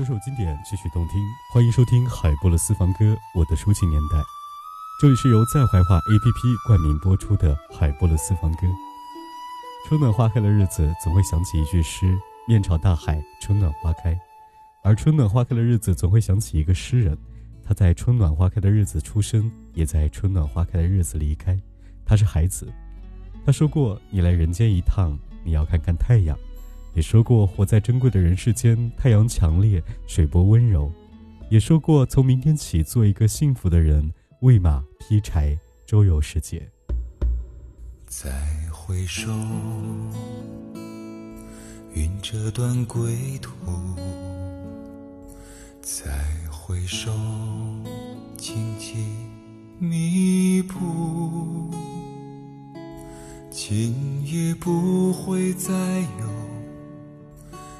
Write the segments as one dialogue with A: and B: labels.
A: 说首经典，曲曲动听，欢迎收听海波的私房歌，我的抒情年代。这里是由在怀化 APP 冠名播出的海波的私房歌。春暖花开的日子，总会想起一句诗：面朝大海，春暖花开。而春暖花开的日子，总会想起一个诗人，他在春暖花开的日子出生，也在春暖花开的日子离开。他是孩子，他说过：“你来人间一趟，你要看看太阳。”也说过：“活在珍贵的人世间，太阳强烈，水波温柔。”也说过：“从明天起，做一个幸福的人，喂马劈柴，周游世界。”
B: 再回首，云遮断归途；再回首，荆棘密布。今夜不会再有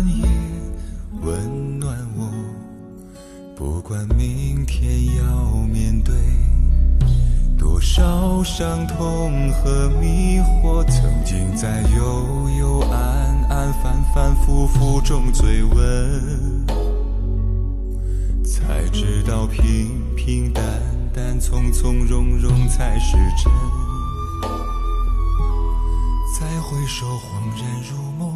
B: 夜温暖我。不管明天要面对多少伤痛和迷惑，曾经在幽幽暗暗、反反复复中追问，才知道平平淡淡、从从容容才是真。再回首，恍然如梦；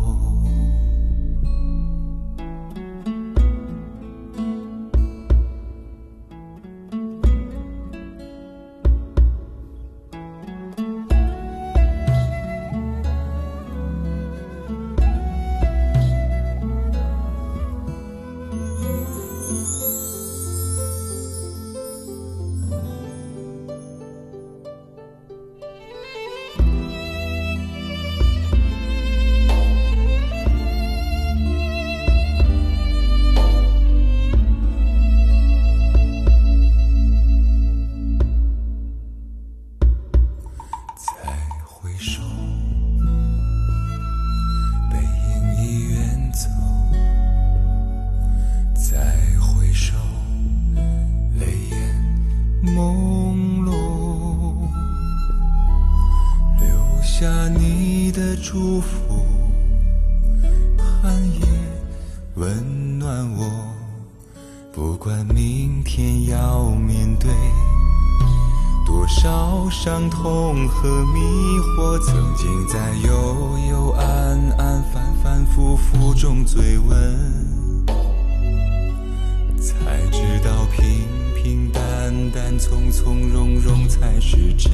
B: 祝福，寒夜温暖我。不管明天要面对多少伤痛和迷惑，曾经在幽幽暗暗、反反复复中追问，才知道平平淡淡、从从容容才是真。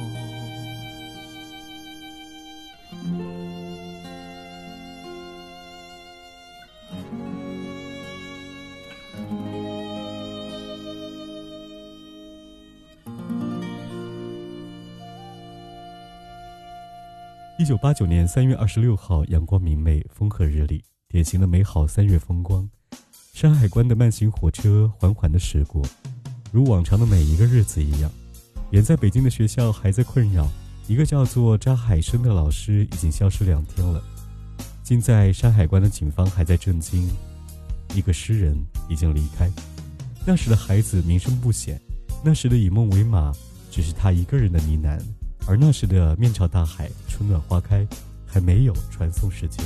C: 一九八九年三月二十六号，阳光明媚，风和日丽，典型的美好三月风光。山海关的慢行火车缓缓地驶过，如往常的每一个日子一样。远在北京的学校还在困扰，一个叫做扎海生的老师已经消失两天了。近在山海关的警方还在震惊，一个诗人已经离开。那时的孩子名声不显，那时的以梦为马，只是他一个人的呢喃。而那时的面朝大海，春暖花开，还没有传送时间。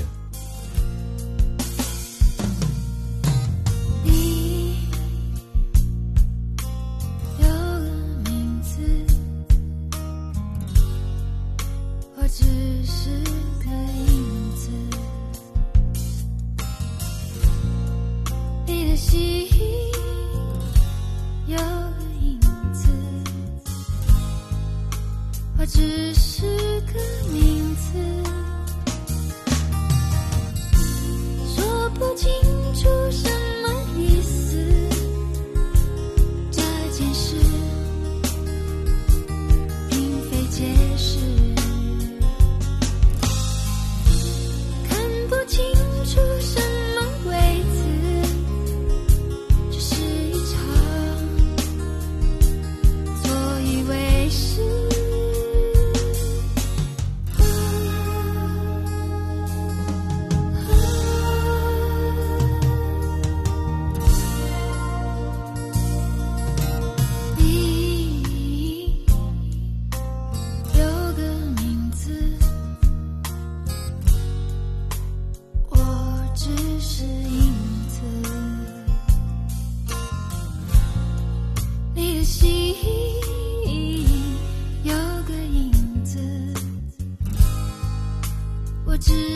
A: 不
C: 轻。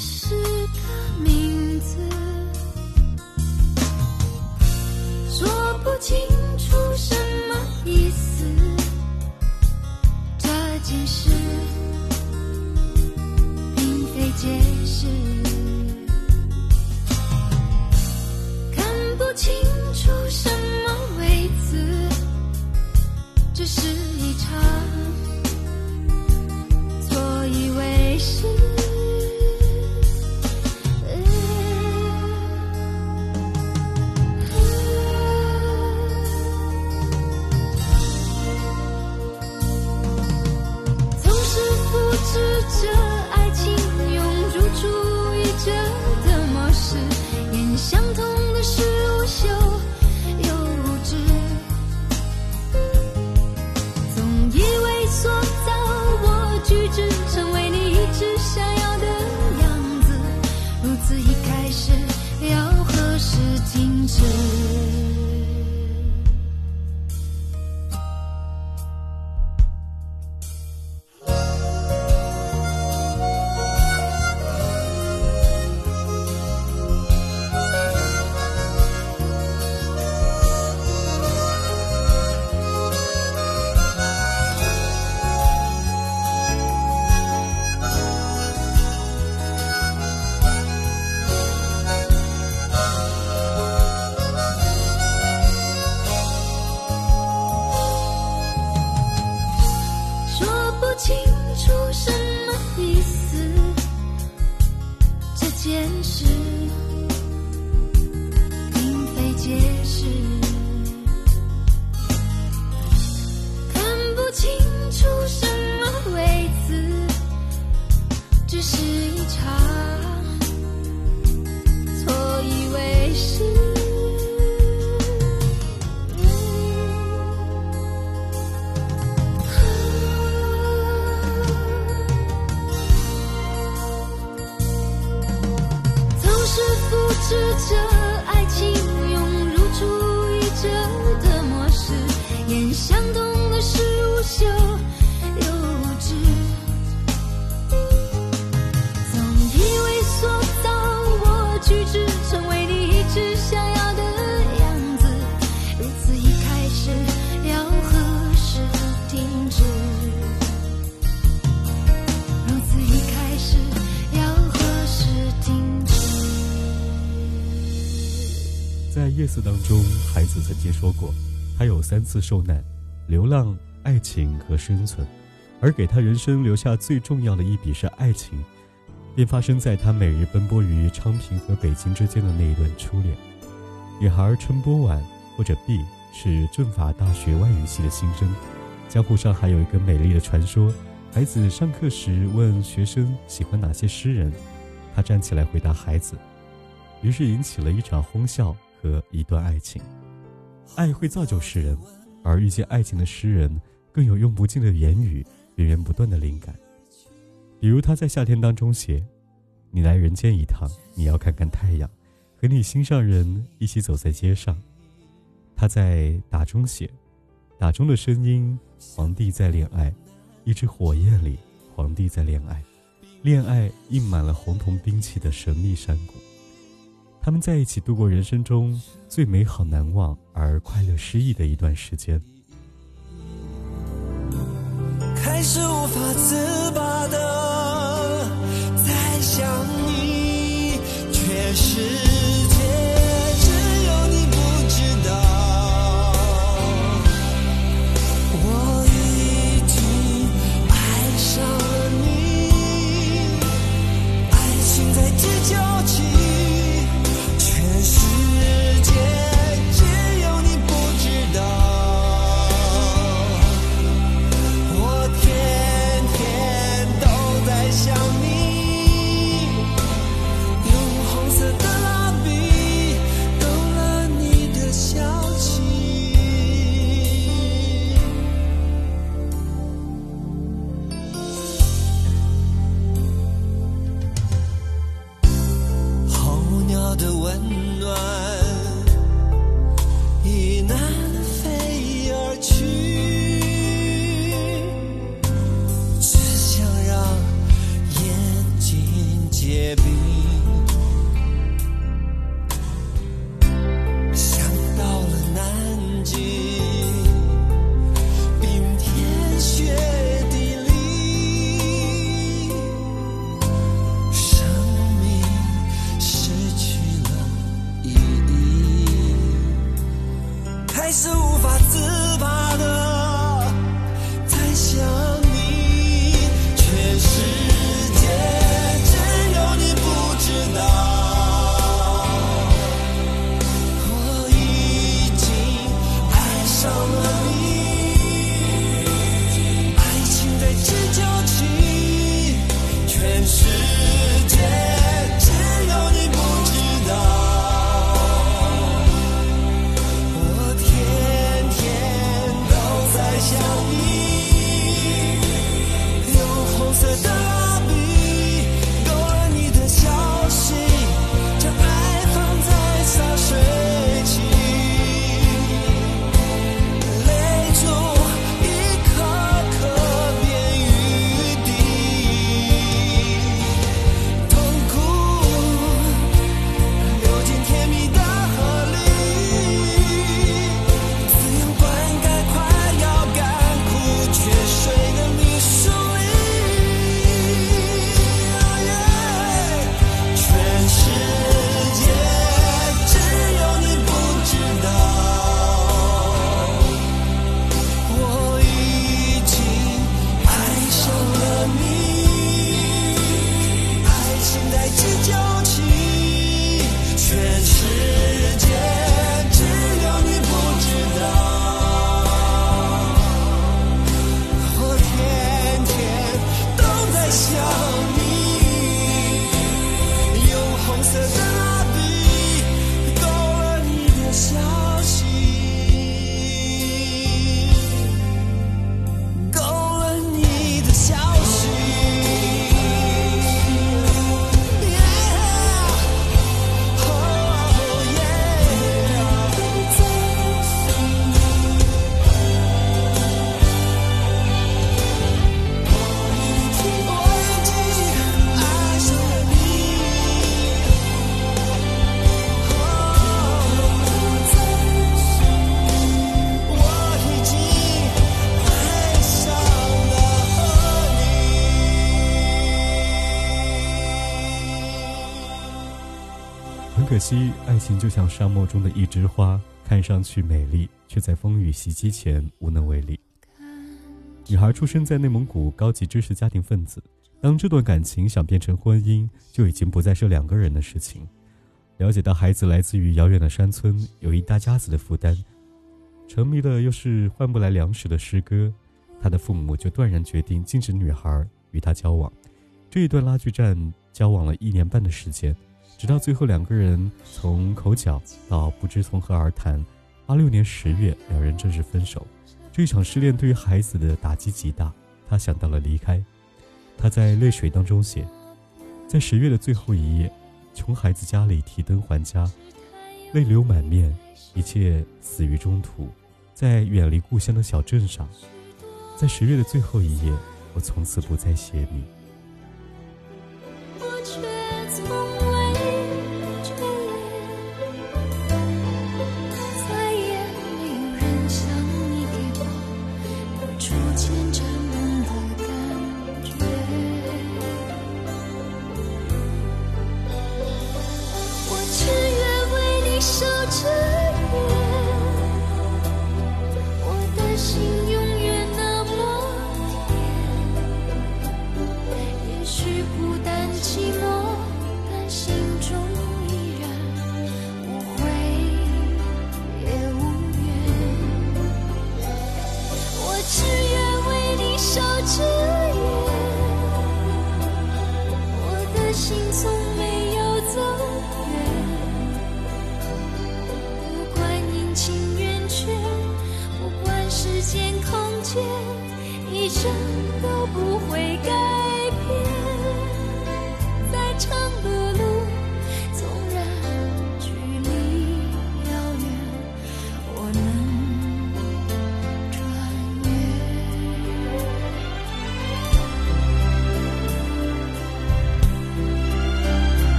C: 是个名字，说不清楚什么意思。这件事并非解释，看不清。是复制着爱情，用如出一辙的模式，演相同。
A: 夜色当中，孩子曾经说过，他有三次受难：流浪、爱情和生存。而给他人生留下最重要的一笔是爱情，便发生在他每日奔波于昌平和北京之间的那一段初恋。女孩陈波婉或者 B 是政法大学外语系的新生。江湖上还有一个美丽的传说：孩子上课时问学生喜欢哪些诗人，他站起来回答孩子，于是引起了一场哄笑和一段爱情。爱会造就诗人，而遇见爱情的诗人更有用不尽的言语。源源不断的灵感，比如他在夏天当中写：“你来人间一趟，你要看看太阳，和你心上人一起走在街上。”他在打中写：“打中的声音，皇帝在恋爱，一只火焰里，皇帝在恋爱，恋爱印满了红铜兵器的神秘山谷。”他们在一起度过人生中最美好、难忘而快乐失意的一段时间。
D: 开始无法自拔的在想你，却是。
C: 惜，爱情就像沙漠中的一枝花，看上去美丽，却在风雨袭击前无能为力。女孩出生在内蒙古高级知识家庭分子，当这段感情想变成婚姻，就已经不再是两个人的事情。了解到孩子来自于遥远的山村，有一大家子的负担，沉迷了又是换不来粮食的诗歌，他的父母就断然决定禁止女孩与他交往。这一段拉锯战交往了一年半的时间。直到最后，两个人从口角到不知从何而谈。八六年十月，两人正式分手。这一场失恋对于孩子的打击极大，他想到了离开。他在泪水当中写：在十月的最后一夜，穷孩子家里提灯还家，泪流满面，一切死于中途。在远离故乡的小镇上，在十月的最后一夜，我从此不再写你。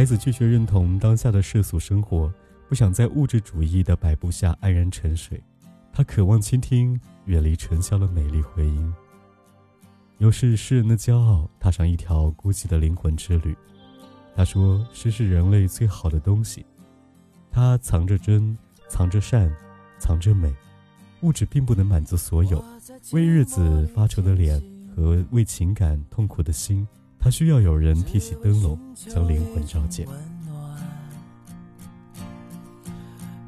C: 孩子拒绝认同当下的世俗生活，不想在物质主义的摆布下安然沉睡。他渴望倾听远离尘嚣的美丽回音。有是诗人的骄傲，踏上一条孤寂的灵魂之旅。他说：“诗是人类最好的东西，它藏着真，藏着善，藏着美。物质并不能满足所有，为日子发愁的脸和为情感痛苦的心。”他需要有人提起灯笼，将灵魂照见。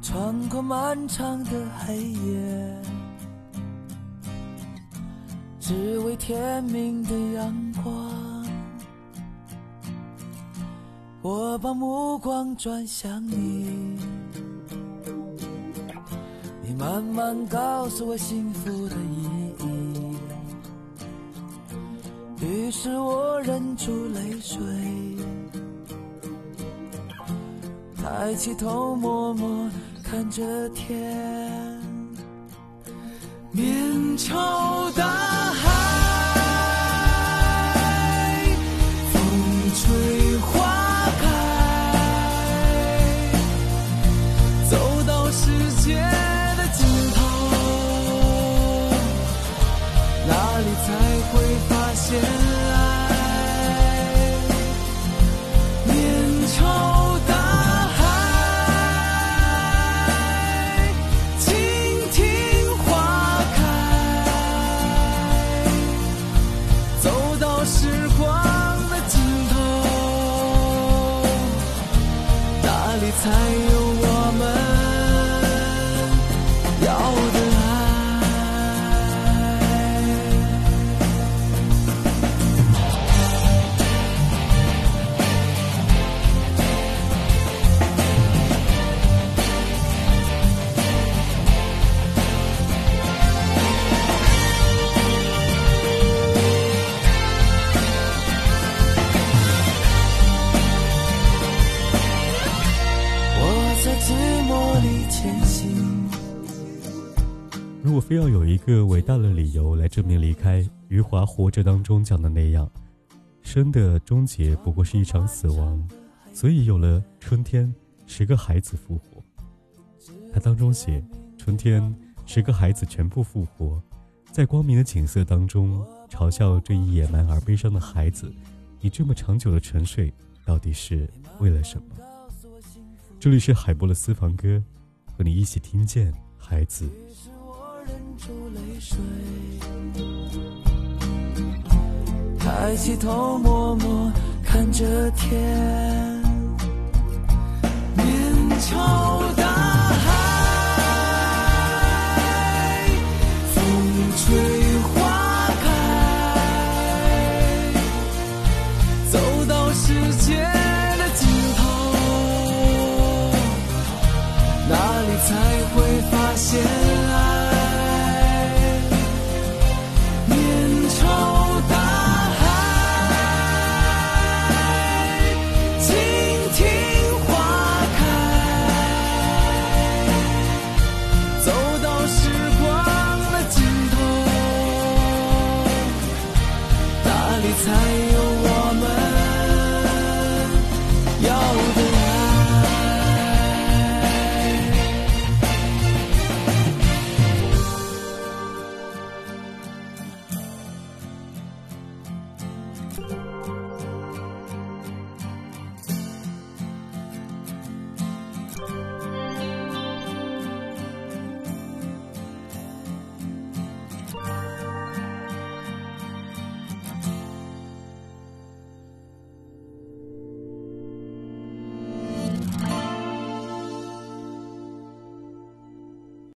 E: 穿过漫长的黑夜，只为天明的阳光。我把目光转向你，你慢慢告诉我幸福的意于是我忍住泪水，抬起头默默看着天，面朝大海。
A: 非要有一个伟大的理由来证明离开，余华活着当中讲的那样，生的终结不过是一场死亡，所以有了春天，十个孩子复活。他当中写，春天十个孩子全部复活，在光明的景色当中嘲笑这一野蛮而悲伤的孩子，你这么长久的沉睡，到底是为了什么？这里是海波的私房歌，和你一起听见孩子。
E: 忍住泪水，抬起头默默看着天，面朝